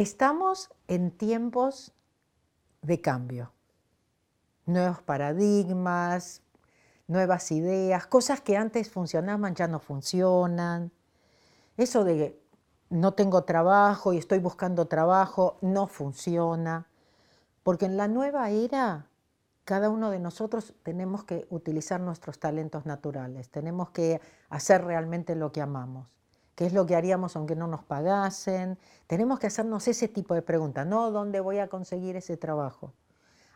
Estamos en tiempos de cambio, nuevos paradigmas, nuevas ideas, cosas que antes funcionaban ya no funcionan. Eso de no tengo trabajo y estoy buscando trabajo no funciona, porque en la nueva era cada uno de nosotros tenemos que utilizar nuestros talentos naturales, tenemos que hacer realmente lo que amamos. ¿Qué es lo que haríamos aunque no nos pagasen? Tenemos que hacernos ese tipo de preguntas, no dónde voy a conseguir ese trabajo.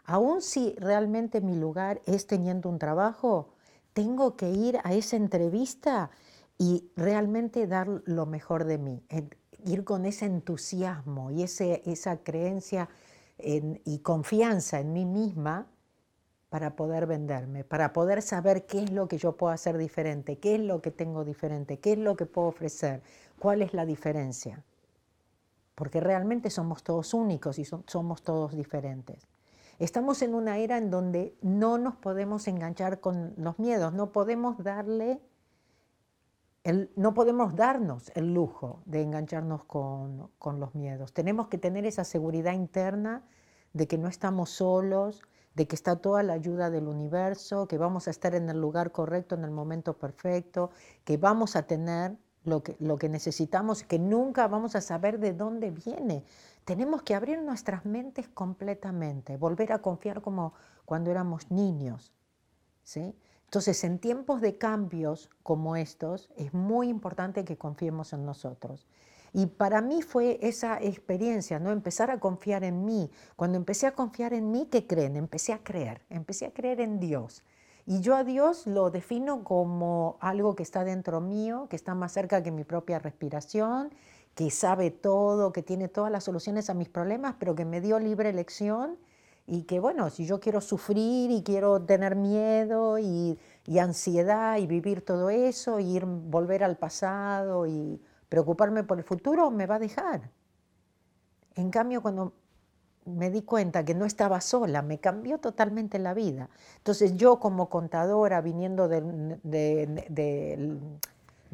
Aún si realmente mi lugar es teniendo un trabajo, tengo que ir a esa entrevista y realmente dar lo mejor de mí, ir con ese entusiasmo y esa creencia y confianza en mí misma para poder venderme, para poder saber qué es lo que yo puedo hacer diferente, qué es lo que tengo diferente, qué es lo que puedo ofrecer, cuál es la diferencia. Porque realmente somos todos únicos y somos todos diferentes. Estamos en una era en donde no nos podemos enganchar con los miedos, no podemos darle, no podemos darnos el lujo de engancharnos con, con los miedos. Tenemos que tener esa seguridad interna de que no estamos solos, de que está toda la ayuda del universo, que vamos a estar en el lugar correcto, en el momento perfecto, que vamos a tener lo que, lo que necesitamos, que nunca vamos a saber de dónde viene. Tenemos que abrir nuestras mentes completamente, volver a confiar como cuando éramos niños. ¿sí? Entonces, en tiempos de cambios como estos, es muy importante que confiemos en nosotros. Y para mí fue esa experiencia, ¿no? Empezar a confiar en mí. Cuando empecé a confiar en mí, ¿qué creen? Empecé a creer, empecé a creer en Dios. Y yo a Dios lo defino como algo que está dentro mío, que está más cerca que mi propia respiración, que sabe todo, que tiene todas las soluciones a mis problemas, pero que me dio libre elección y que bueno, si yo quiero sufrir y quiero tener miedo y, y ansiedad y vivir todo eso, y ir, volver al pasado y preocuparme por el futuro me va a dejar. En cambio, cuando me di cuenta que no estaba sola, me cambió totalmente la vida. Entonces yo como contadora, viniendo del,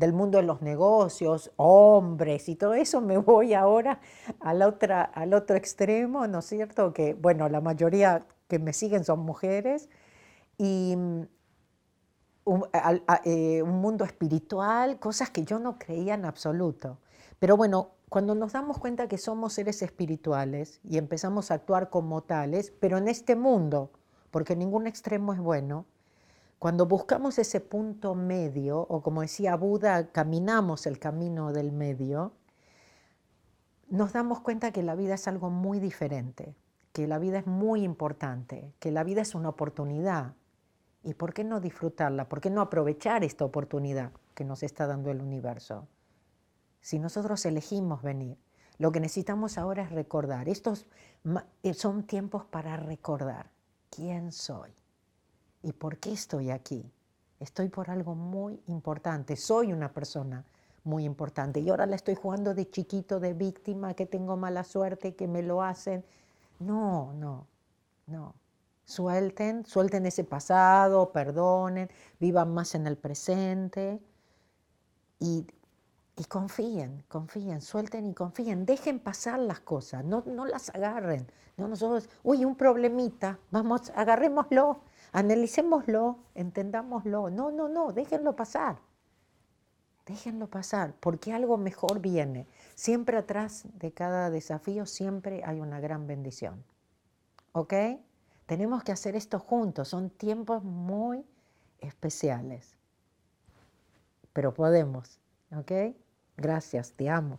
del mundo de los negocios, hombres y todo eso, me voy ahora al, otra, al otro extremo, ¿no es cierto? Que, bueno, la mayoría que me siguen son mujeres y eh, un, mundo espiritual, cosas que yo no creía en absoluto. Pero bueno, cuando nos damos cuenta que somos seres espirituales y empezamos a actuar como tales, pero en este mundo, porque ningún extremo es bueno, cuando buscamos ese punto medio, o como decía Buda, caminamos el camino del medio, nos damos cuenta que la vida es algo muy diferente, que la vida es muy importante, que la vida es una oportunidad, ¿Y por qué no disfrutarla? ¿Por qué no aprovechar esta oportunidad que nos está dando el universo? Si nosotros elegimos venir, lo que necesitamos ahora es recordar. Estos eh, son tiempos para recordar quién soy y por qué estoy aquí. Estoy por algo muy importante. Soy una persona muy importante. Y ahora la estoy jugando de chiquito, de víctima, que tengo mala suerte, que me lo hacen. No, no, no. Suelten, suelten ese pasado, perdonen, vivan más en el presente y, confíen, confíen, suelten y confíen, dejen pasar las cosas, no, no las agarren. No nosotros, uy, un problemita, vamos, agarrémoslo, analicémoslo, entendámoslo. No, no, no, déjenlo pasar. Déjenlo pasar, porque algo mejor viene. Siempre atrás de cada desafío, siempre hay una gran bendición. ¿Ok? Tenemos que hacer esto juntos, son tiempos muy especiales. Pero podemos, ¿ok? Gracias, te amo.